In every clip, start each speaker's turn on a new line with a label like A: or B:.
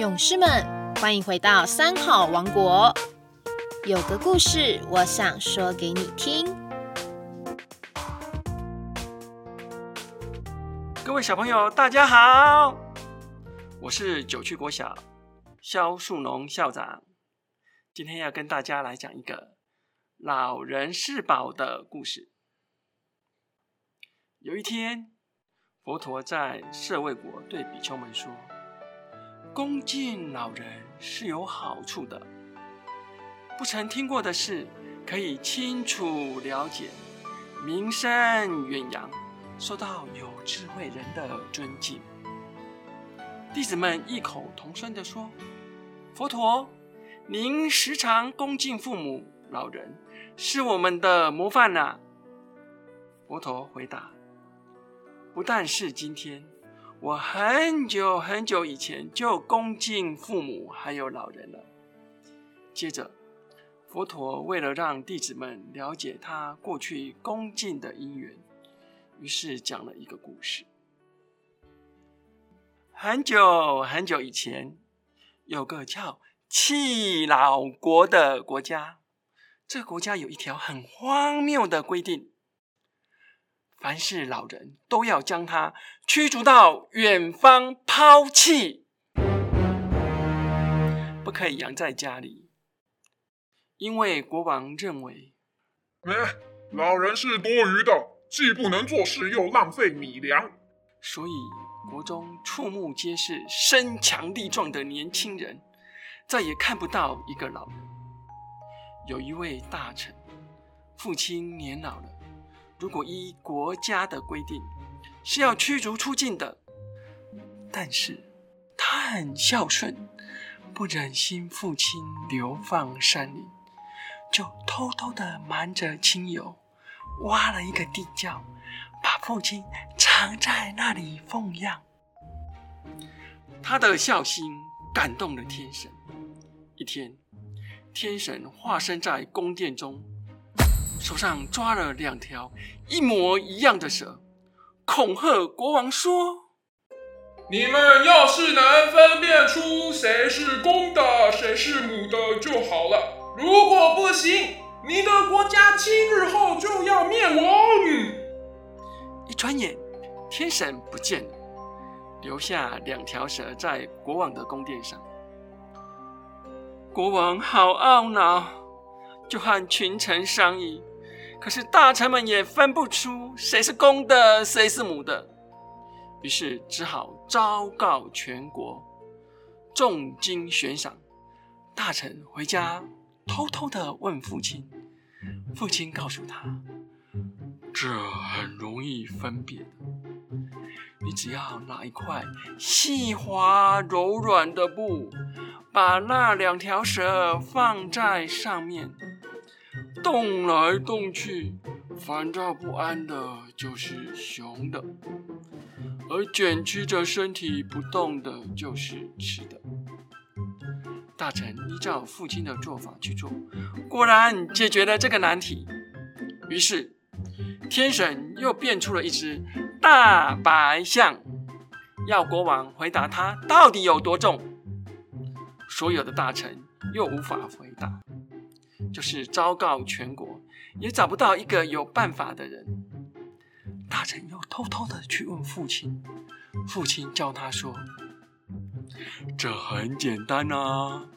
A: 勇士们，欢迎回到三好王国。有个故事，我想说给你听。
B: 各位小朋友，大家好，我是九曲国小肖树农校长。今天要跟大家来讲一个老人是宝的故事。有一天，佛陀在舍卫国对比丘们说。恭敬老人是有好处的，不曾听过的事可以清楚了解，名声远扬，受到有智慧人的尊敬。弟子们异口同声地说：“佛陀，您时常恭敬父母老人，是我们的模范呐。”佛陀回答：“不但是今天。”我很久很久以前就恭敬父母还有老人了。接着，佛陀为了让弟子们了解他过去恭敬的因缘，于是讲了一个故事。很久很久以前，有个叫弃老国的国家，这个国家有一条很荒谬的规定。凡是老人，都要将他驱逐到远方抛弃，不可以养在家里，因为国王认为，
C: 哎，老人是多余的，既不能做事，又浪费米粮，
B: 所以国中触目皆是身强力壮的年轻人，再也看不到一个老人。有一位大臣，父亲年老了。如果依国家的规定是要驱逐出境的，但是他很孝顺，不忍心父亲流放山林，就偷偷的瞒着亲友，挖了一个地窖，把父亲藏在那里奉养。他的孝心感动了天神。一天，天神化身在宫殿中。手上抓了两条一模一样的蛇，恐吓国王说：“
C: 你们要是能分辨出谁是公的，谁是母的就好了。如果不行，你的国家七日后就要灭亡。”
B: 一转眼，天神不见了，留下两条蛇在国王的宫殿上。国王好懊恼，就和群臣商议。可是大臣们也分不出谁是公的，谁是母的，于是只好昭告全国，重金悬赏。大臣回家偷偷的问父亲，父亲告诉他：“这很容易分辨，你只要拿一块细滑柔软的布，把那两条蛇放在上面。”动来动去，烦躁不安的就是雄的，而卷曲着身体不动的就是雌的。大臣依照父亲的做法去做，果然解决了这个难题。于是，天神又变出了一只大白象，要国王回答他到底有多重。所有的大臣又无法回答。就是昭告全国，也找不到一个有办法的人。大臣又偷偷的去问父亲，父亲教他说：“这很简单啊，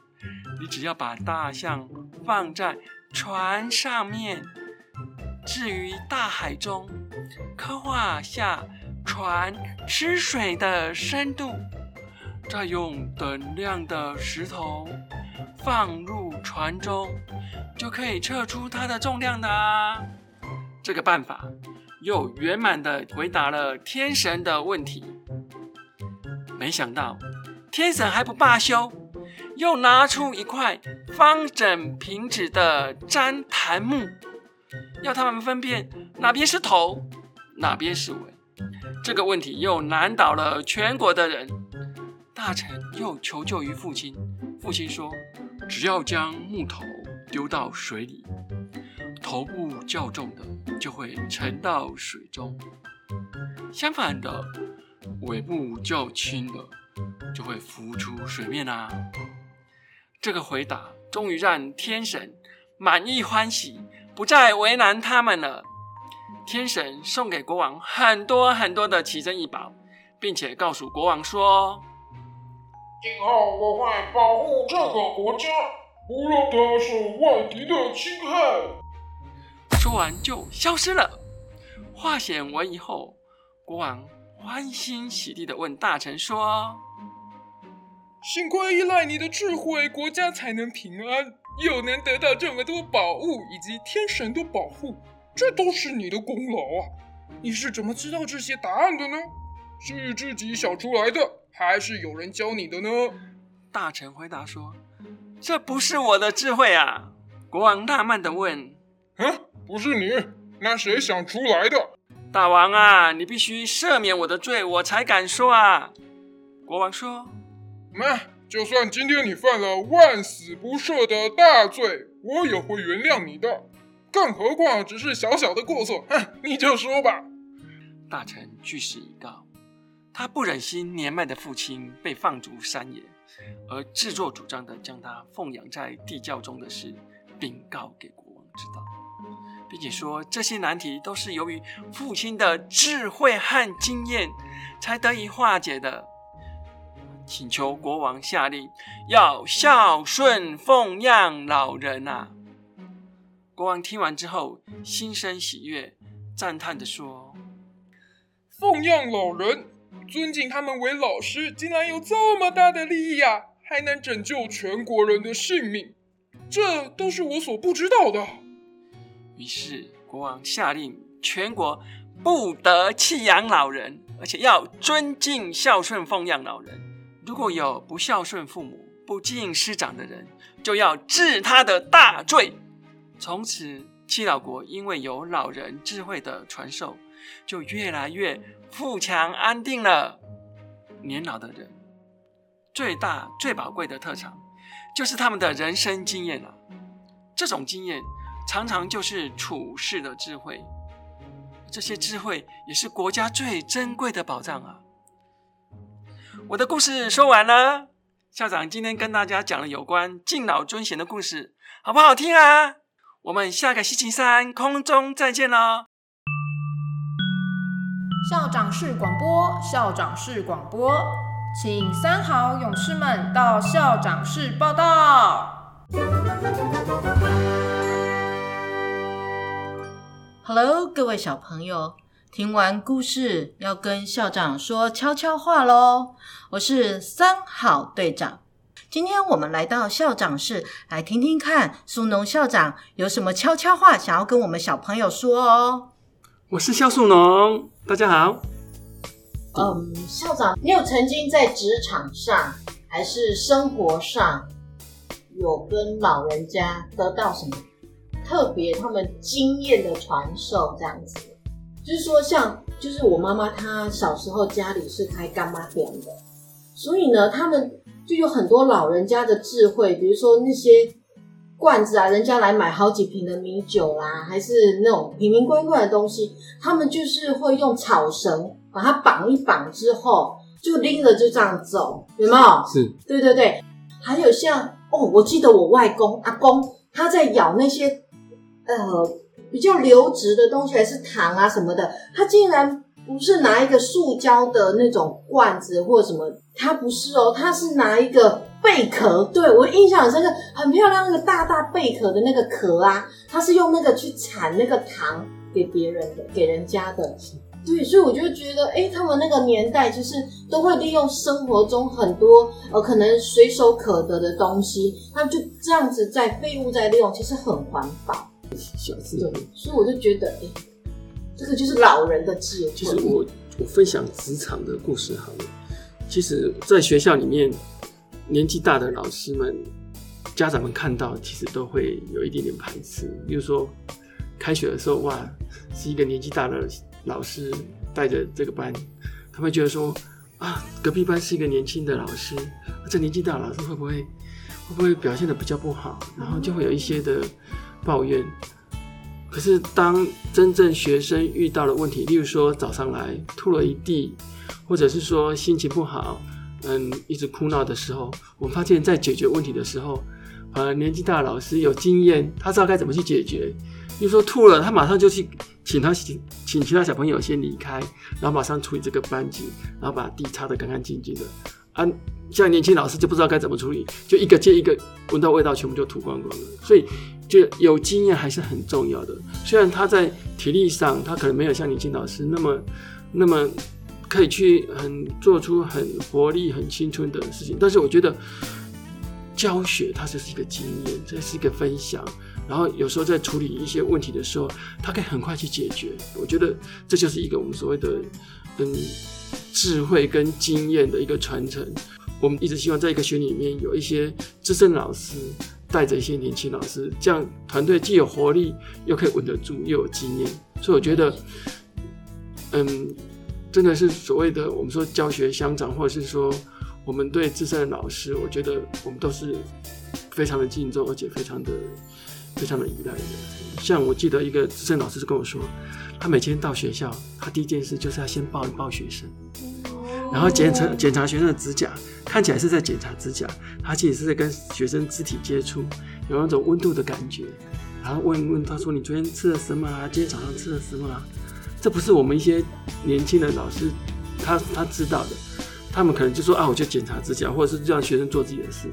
B: 你只要把大象放在船上面，置于大海中，刻画下船吃水的深度，再用等量的石头放入船中。”就可以测出它的重量的。这个办法又圆满的回答了天神的问题。没想到天神还不罢休，又拿出一块方整平直的粘檀木，要他们分辨哪边是头，哪边是尾。这个问题又难倒了全国的人。大臣又求救于父亲，父亲说：“只要将木头。”丢到水里，头部较重的就会沉到水中；相反的，尾部较轻的就会浮出水面啦。这个回答终于让天神满意欢喜，不再为难他们了。天神送给国王很多很多的奇珍异宝，并且告诉国王说：“
C: 今后我会保护这个国家，不让它受外敌的侵害。”
B: 说完就消失了。化险为夷后，国王欢欣喜地的问大臣说：“
C: 幸亏依赖你的智慧，国家才能平安，又能得到这么多宝物以及天神的保护。”这都是你的功劳啊！你是怎么知道这些答案的呢？是自己想出来的，还是有人教你的呢？
B: 大臣回答说：“这不是我的智慧啊！”国王纳闷的问：“
C: 嗯，不是你？那谁想出来的？”
B: 大王啊，你必须赦免我的罪，我才敢说啊！国王说：“
C: 那就算今天你犯了万死不赦的大罪，我也会原谅你的。”更何况只是小小的过错，哼，你就说吧。
B: 大臣据实以告，他不忍心年迈的父亲被放逐山野，而自作主张的将他奉养在地窖中的事禀告给国王知道，并且说这些难题都是由于父亲的智慧和经验才得以化解的，请求国王下令要孝顺奉养老人啊。国王听完之后，心生喜悦，赞叹的说：“
C: 奉养老人，尊敬他们为老师，竟然有这么大的利益啊！还能拯救全国人的性命，这都是我所不知道的。”
B: 于是，国王下令全国不得弃养老人，而且要尊敬孝顺奉养老人。如果有不孝顺父母、不敬师长的人，就要治他的大罪。从此，七老国因为有老人智慧的传授，就越来越富强安定了。年老的人最大最宝贵的特长，就是他们的人生经验了。这种经验常常就是处世的智慧，这些智慧也是国家最珍贵的宝藏啊！我的故事说完了，校长今天跟大家讲了有关敬老尊贤的故事，好不好听啊？我们下个星期三空中再见喽！
A: 校长室广播，校长室广播，请三好勇士们到校长室报道。Hello，各位小朋友，听完故事要跟校长说悄悄话喽！我是三好队长。今天我们来到校长室，来听听看苏农校长有什么悄悄话想要跟我们小朋友说哦。
B: 我是肖树农，大家好。
A: 嗯，校长，你有曾经在职场上还是生活上有跟老人家得到什么特别他们经验的传授？这样子，就是说，像就是我妈妈她小时候家里是开干妈店的，所以呢，他们。就有很多老人家的智慧，比如说那些罐子啊，人家来买好几瓶的米酒啦，还是那种瓶瓶罐罐的东西，他们就是会用草绳把它绑一绑之后，就拎着就这样走，有没有？
B: 是，
A: 对对对。还有像哦，我记得我外公阿公他在咬那些呃比较流质的东西，还是糖啊什么的，他竟然。不是拿一个塑胶的那种罐子或者什么，它不是哦，它是拿一个贝壳。对我印象很深刻，很漂亮那个大大贝壳的那个壳啊，它是用那个去产那个糖给别人的，给人家的。对，所以我就觉得，哎，他们那个年代其实都会利用生活中很多呃可能随手可得的东西，他们就这样子在废物在利用，其实很环保。
B: 小智，
A: 对，所以我就觉得，哎。这个就是老人的智慧。
B: 其实我我分享职场的故事好了。其实，在学校里面，年纪大的老师们、家长们看到，其实都会有一点点排斥。比如说，开学的时候，哇，是一个年纪大的老师带着这个班，他们觉得说，啊，隔壁班是一个年轻的老师，这年纪大的老师会不会会不会表现的比较不好？然后就会有一些的抱怨。可是，当真正学生遇到了问题，例如说早上来吐了一地，或者是说心情不好，嗯一直哭闹的时候，我们发现在解决问题的时候，呃年纪大的老师有经验，他知道该怎么去解决。比如说吐了，他马上就去请他请请其他小朋友先离开，然后马上处理这个班级，然后把地擦得干干净净的。啊，像年轻老师就不知道该怎么处理，就一个接一个闻到味道，全部就吐光光了。所以就有经验还是很重要的。虽然他在体力上，他可能没有像年轻老师那么那么可以去很做出很活力、很青春的事情，但是我觉得教学它就是一个经验，这是一个分享。然后有时候在处理一些问题的时候，他可以很快去解决。我觉得这就是一个我们所谓的嗯智慧跟经验的一个传承。我们一直希望在一个学里面有一些资深老师带着一些年轻老师，这样团队既有活力，又可以稳得住，又有经验。所以我觉得，嗯，真的是所谓的我们说教学相长，或者是说我们对资深的老师，我觉得我们都是非常的敬重，而且非常的。非常的依赖的，像我记得一个资深老师就跟我说，他每天到学校，他第一件事就是要先抱一抱学生，然后检查检查学生的指甲，看起来是在检查指甲，他其实是在跟学生肢体接触，有那种温度的感觉，然后问问他说你昨天吃了什么啊？今天早上吃了什么啊？这不是我们一些年轻的老师他他知道的，他们可能就说啊，我就检查指甲，或者是让学生做自己的事。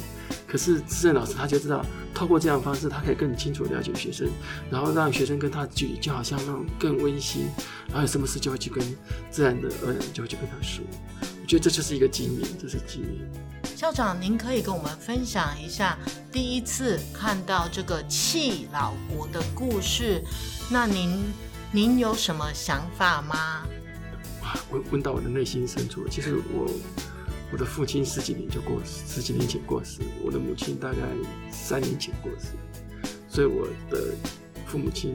B: 可是资深老师他就知道，透过这样的方式，他可以更清楚了解学生，然后让学生跟他距离就好像那种更温馨，然后有什么事就会去跟自然的而然就会去跟他说。我觉得这就是一个经验，这是经验。
A: 校长，您可以跟我们分享一下第一次看到这个弃老国的故事，那您您有什么想法吗？
B: 哇，问问到我的内心深处，其实我。我的父亲十几年就过世，十几年前过世。我的母亲大概三年前过世，所以我的父母亲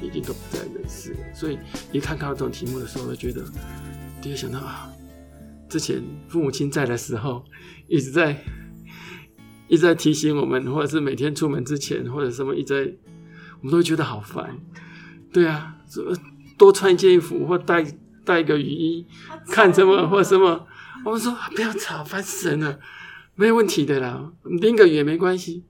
B: 已经都不在人世了。所以一看到这种题目的时候，就觉得第一想到啊，之前父母亲在的时候，一直在一直在提醒我们，或者是每天出门之前或者什么一直在，我们都会觉得好烦。对啊，多穿一件衣服或带带一个雨衣，看什么或什么。我们说不要吵，烦死人了，没有问题的啦，淋个雨也没关系。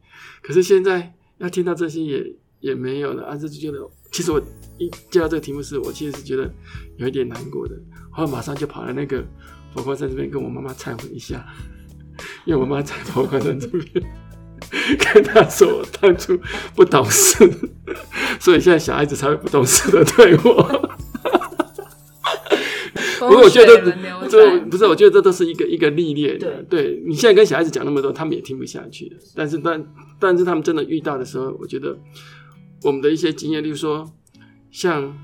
B: 可是现在要听到这些也也没有了，啊，这就觉得，其实我一接到这个题目时，我其实是觉得有一点难过的。后马上就跑来那个佛光山这边跟我妈妈忏悔一下，因为我妈在佛光山这边 跟她说我当初不懂事，所以现在小孩子才会不懂事的对我。不过我觉得这不是，我觉得这都是一个一个历练。对，对你现在跟小孩子讲那么多，他们也听不下去的。但是，但但是他们真的遇到的时候，我觉得我们的一些经验，例如说，像，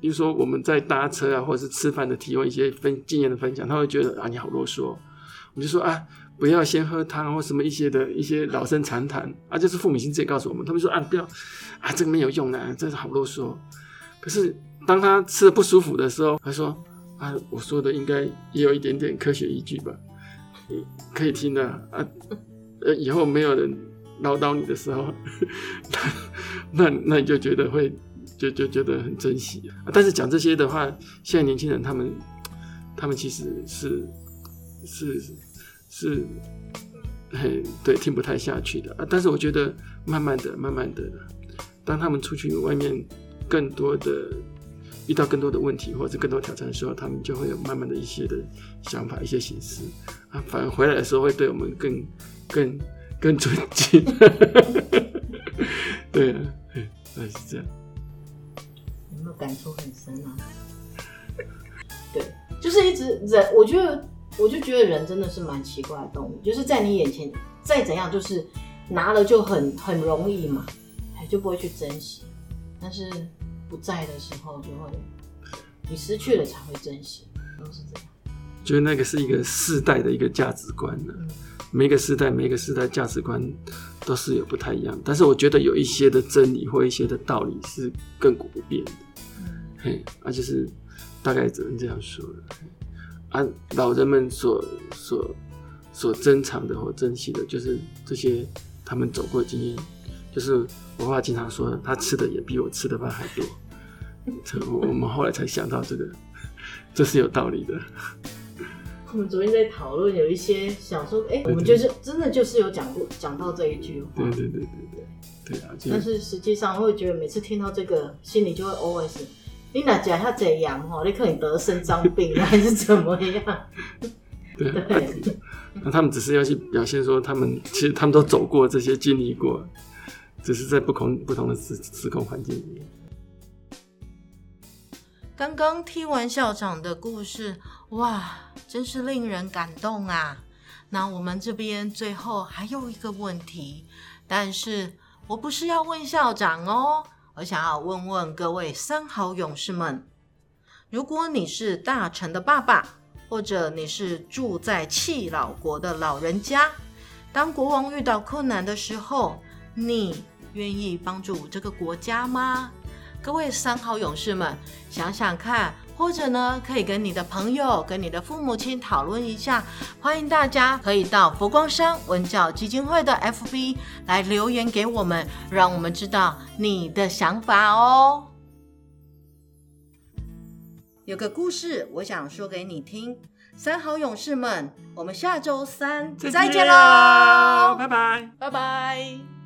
B: 比如说我们在搭车啊，或者是吃饭的提问一些分经验的分享，他会觉得啊你好啰嗦。我就说啊，不要先喝汤或什么一些的一些老生常谈啊，就是父母亲自己告诉我们，他们说啊不要啊这个没有用的，真是好啰嗦。可是当他吃的不舒服的时候，他说。啊，我说的应该也有一点点科学依据吧？可以听的啊。呃，以后没有人唠叨你的时候，那那你就觉得会就就觉得很珍惜啊。但是讲这些的话，现在年轻人他们他们其实是是是很对听不太下去的啊。但是我觉得慢慢的、慢慢的，当他们出去外面更多的。遇到更多的问题或者更多挑战的时候，他们就会有慢慢的一些的想法、一些心思啊，反而回来的时候会对我们更、更、更尊敬。对啊，对，是这样。
A: 有没有感触很深啊？对，就是一直人，我觉得，我就觉得人真的是蛮奇怪的动物，就是在你眼前再怎样，就是拿了就很很容易嘛，哎，就不会去珍惜，但是。不在的时候，就会你失去了才会珍惜，都是这样。
B: 觉得那个是一个世代的一个价值观呢。每个时代，每个时代价值观都是有不太一样。但是我觉得有一些的真理或一些的道理是亘古不变的。嘿，啊，就是大概只能这样说了。啊，老人们所所所珍藏的或珍惜的，就是这些他们走过经验。就是我爸爸经常说，他吃的也比我吃的饭还多。我们后来才想到这个，这是有道理的。
A: 我们昨天在讨论，有一些想说，哎、我们就是真的就是有讲过讲到这一句话，
D: 对对对对对对啊！
A: 但是实际上会觉得每次听到这个，心里就会 always，你哪讲他怎样哈，你可能得肾脏病还是怎么样？
D: 对啊，
A: 对，
D: 那他们只是要去表现说，他们其实他们都走过这些，经历过，只是在不同不同的时时空环境里面。
A: 刚刚听完校长的故事，哇，真是令人感动啊！那我们这边最后还有一个问题，但是我不是要问校长哦，我想要问问各位三好勇士们：如果你是大臣的爸爸，或者你是住在弃老国的老人家，当国王遇到困难的时候，你愿意帮助这个国家吗？各位三好勇士们，想想看，或者呢，可以跟你的朋友、跟你的父母亲讨论一下。欢迎大家可以到佛光山文教基金会的 FB 来留言给我们，让我们知道你的想法哦。有个故事，我想说给你听。三好勇士们，我们下周三再见喽，
D: 拜拜。
A: 拜拜。